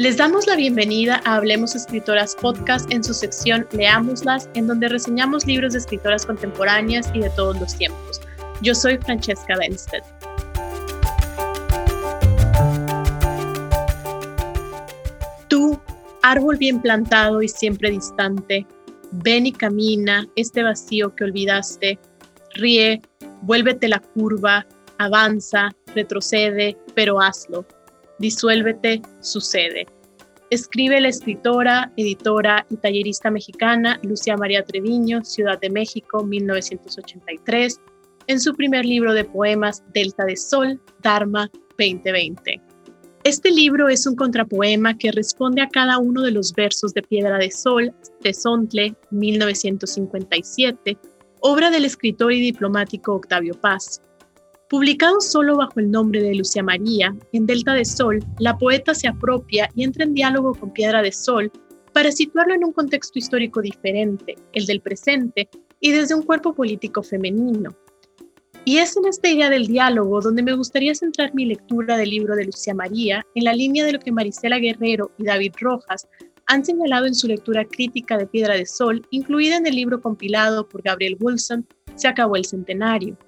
Les damos la bienvenida a Hablemos Escritoras Podcast en su sección Leámoslas, en donde reseñamos libros de escritoras contemporáneas y de todos los tiempos. Yo soy Francesca Benstead. Tú, árbol bien plantado y siempre distante, ven y camina este vacío que olvidaste, ríe, vuélvete la curva, avanza, retrocede, pero hazlo Disuélvete, sucede. Escribe la escritora, editora y tallerista mexicana Lucia María Treviño, Ciudad de México, 1983, en su primer libro de poemas Delta de Sol, Dharma 2020. Este libro es un contrapoema que responde a cada uno de los versos de Piedra de Sol de Sontle, 1957, obra del escritor y diplomático Octavio Paz. Publicado solo bajo el nombre de Lucia María, en Delta de Sol, la poeta se apropia y entra en diálogo con Piedra de Sol para situarlo en un contexto histórico diferente, el del presente, y desde un cuerpo político femenino. Y es en esta idea del diálogo donde me gustaría centrar mi lectura del libro de Lucia María en la línea de lo que Marisela Guerrero y David Rojas han señalado en su lectura crítica de Piedra de Sol, incluida en el libro compilado por Gabriel Wilson, Se acabó el centenario.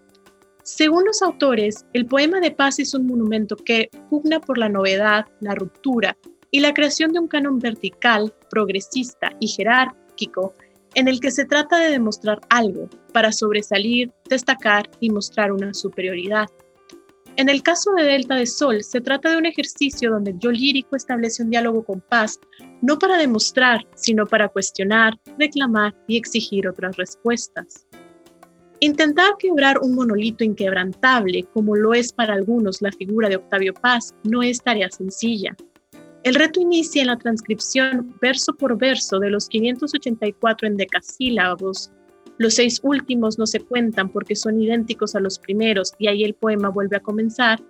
Según los autores, el poema de paz es un monumento que pugna por la novedad, la ruptura y la creación de un canon vertical, progresista y jerárquico en el que se trata de demostrar algo para sobresalir, destacar y mostrar una superioridad. En el caso de Delta de Sol, se trata de un ejercicio donde el yo lírico establece un diálogo con paz, no para demostrar, sino para cuestionar, reclamar y exigir otras respuestas. Intentar quebrar un monolito inquebrantable, como lo es para algunos la figura de Octavio Paz, no es tarea sencilla. El reto inicia en la transcripción verso por verso de los 584 endecasílabos. Los seis últimos no se cuentan porque son idénticos a los primeros y ahí el poema vuelve a comenzar,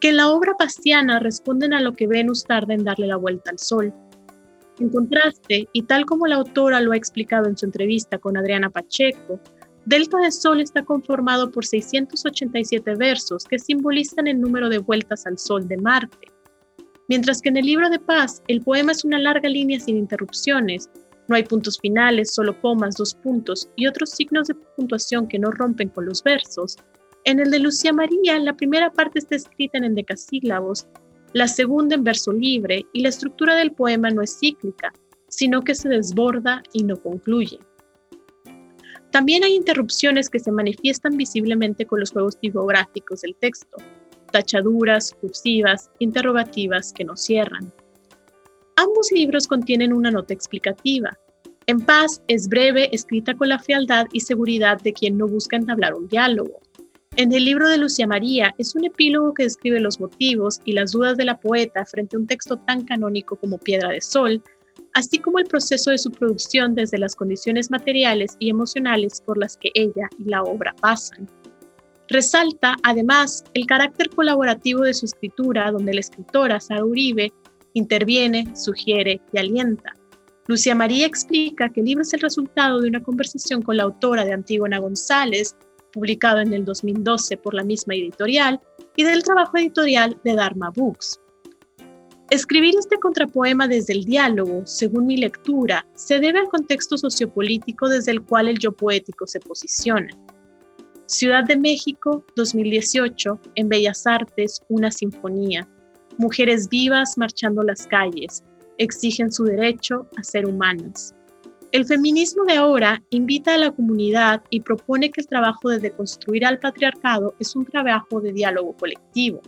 que en la obra pastiana responden a lo que Venus tarda en darle la vuelta al sol. En contraste, y tal como la autora lo ha explicado en su entrevista con Adriana Pacheco, Delta de Sol está conformado por 687 versos que simbolizan el número de vueltas al Sol de Marte. Mientras que en el libro de paz el poema es una larga línea sin interrupciones, no hay puntos finales, solo comas, dos puntos y otros signos de puntuación que no rompen con los versos. En el de Lucía María, la primera parte está escrita en endecasílabos, la segunda en verso libre y la estructura del poema no es cíclica, sino que se desborda y no concluye. También hay interrupciones que se manifiestan visiblemente con los juegos tipográficos del texto, tachaduras, cursivas, interrogativas que no cierran. Ambos libros contienen una nota explicativa. En paz es breve, escrita con la fealdad y seguridad de quien no busca entablar un diálogo. En el libro de Lucia María es un epílogo que describe los motivos y las dudas de la poeta frente a un texto tan canónico como Piedra de Sol, así como el proceso de su producción desde las condiciones materiales y emocionales por las que ella y la obra pasan. Resalta, además, el carácter colaborativo de su escritura, donde la escritora Sara Uribe interviene, sugiere y alienta. Lucia María explica que el libro es el resultado de una conversación con la autora de Antígona González, publicado en el 2012 por la misma editorial, y del trabajo editorial de Dharma Books. Escribir este contrapoema desde el diálogo, según mi lectura, se debe al contexto sociopolítico desde el cual el yo poético se posiciona. Ciudad de México, 2018, en Bellas Artes, una sinfonía. Mujeres vivas marchando las calles, exigen su derecho a ser humanas. El feminismo de ahora invita a la comunidad y propone que el trabajo de deconstruir al patriarcado es un trabajo de diálogo colectivo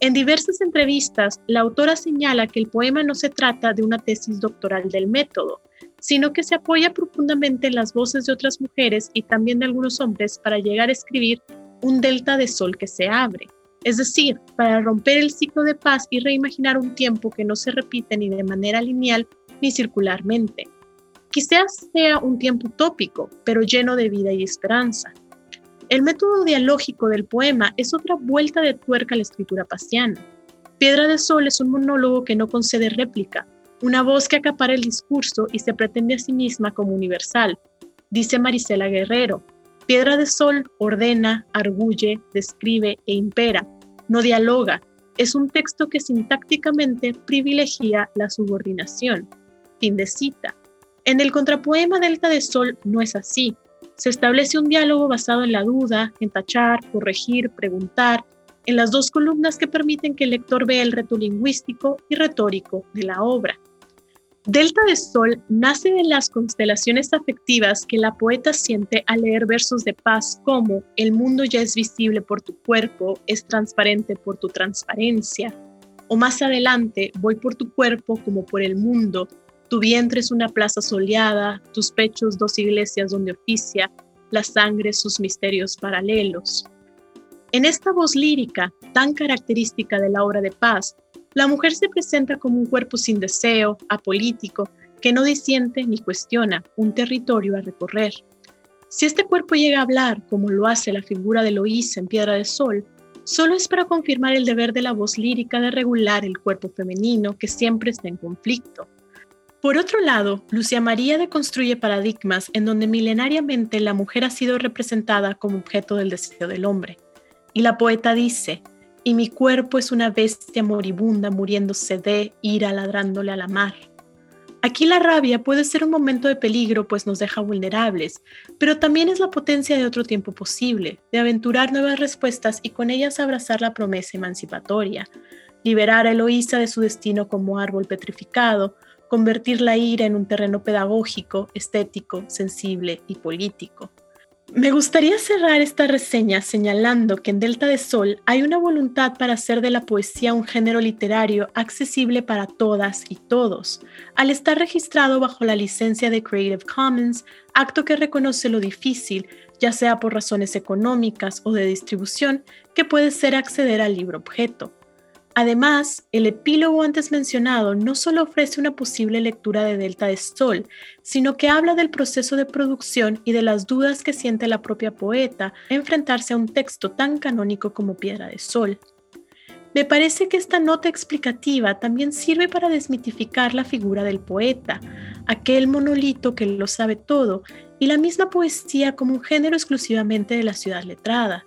en diversas entrevistas, la autora señala que el poema no se trata de una tesis doctoral del método, sino que se apoya profundamente en las voces de otras mujeres y también de algunos hombres para llegar a escribir un delta de sol que se abre, es decir, para romper el ciclo de paz y reimaginar un tiempo que no se repite ni de manera lineal ni circularmente. Quizás sea un tiempo utópico, pero lleno de vida y esperanza. El método dialógico del poema es otra vuelta de tuerca a la escritura pasiana. Piedra de Sol es un monólogo que no concede réplica, una voz que acapara el discurso y se pretende a sí misma como universal. Dice Marisela Guerrero, Piedra de Sol ordena, arguye, describe e impera, no dialoga, es un texto que sintácticamente privilegia la subordinación. Fin de cita. En el contrapoema Delta de Sol no es así. Se establece un diálogo basado en la duda, en tachar, corregir, preguntar, en las dos columnas que permiten que el lector vea el reto lingüístico y retórico de la obra. Delta de Sol nace de las constelaciones afectivas que la poeta siente al leer versos de paz como el mundo ya es visible por tu cuerpo, es transparente por tu transparencia, o más adelante voy por tu cuerpo como por el mundo, tu vientre es una plaza soleada, tus pechos dos iglesias donde oficia, la sangre sus misterios paralelos. En esta voz lírica, tan característica de la obra de paz, la mujer se presenta como un cuerpo sin deseo, apolítico, que no disiente ni cuestiona, un territorio a recorrer. Si este cuerpo llega a hablar, como lo hace la figura de Loísa en Piedra de Sol, solo es para confirmar el deber de la voz lírica de regular el cuerpo femenino que siempre está en conflicto. Por otro lado, Lucia María deconstruye paradigmas en donde milenariamente la mujer ha sido representada como objeto del deseo del hombre. Y la poeta dice, y mi cuerpo es una bestia moribunda muriéndose de ira ladrándole a la mar. Aquí la rabia puede ser un momento de peligro pues nos deja vulnerables, pero también es la potencia de otro tiempo posible, de aventurar nuevas respuestas y con ellas abrazar la promesa emancipatoria, liberar a Eloísa de su destino como árbol petrificado, convertir la ira en un terreno pedagógico, estético, sensible y político. Me gustaría cerrar esta reseña señalando que en Delta de Sol hay una voluntad para hacer de la poesía un género literario accesible para todas y todos, al estar registrado bajo la licencia de Creative Commons, acto que reconoce lo difícil, ya sea por razones económicas o de distribución, que puede ser acceder al libro objeto. Además, el epílogo antes mencionado no solo ofrece una posible lectura de Delta de Sol, sino que habla del proceso de producción y de las dudas que siente la propia poeta enfrentarse a un texto tan canónico como Piedra de Sol. Me parece que esta nota explicativa también sirve para desmitificar la figura del poeta, aquel monolito que lo sabe todo, y la misma poesía como un género exclusivamente de la ciudad letrada.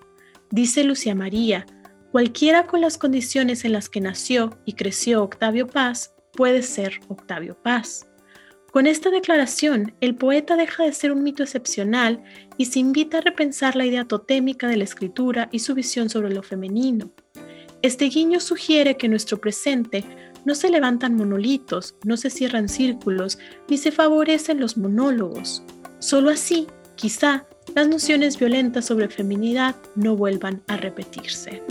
Dice Lucia María, Cualquiera con las condiciones en las que nació y creció Octavio Paz puede ser Octavio Paz. Con esta declaración, el poeta deja de ser un mito excepcional y se invita a repensar la idea totémica de la escritura y su visión sobre lo femenino. Este guiño sugiere que en nuestro presente no se levantan monolitos, no se cierran círculos, ni se favorecen los monólogos. Solo así, quizá, las nociones violentas sobre feminidad no vuelvan a repetirse.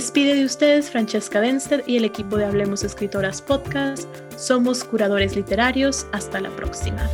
Despide de ustedes Francesca Denster y el equipo de Hablemos Escritoras Podcast. Somos curadores literarios. Hasta la próxima.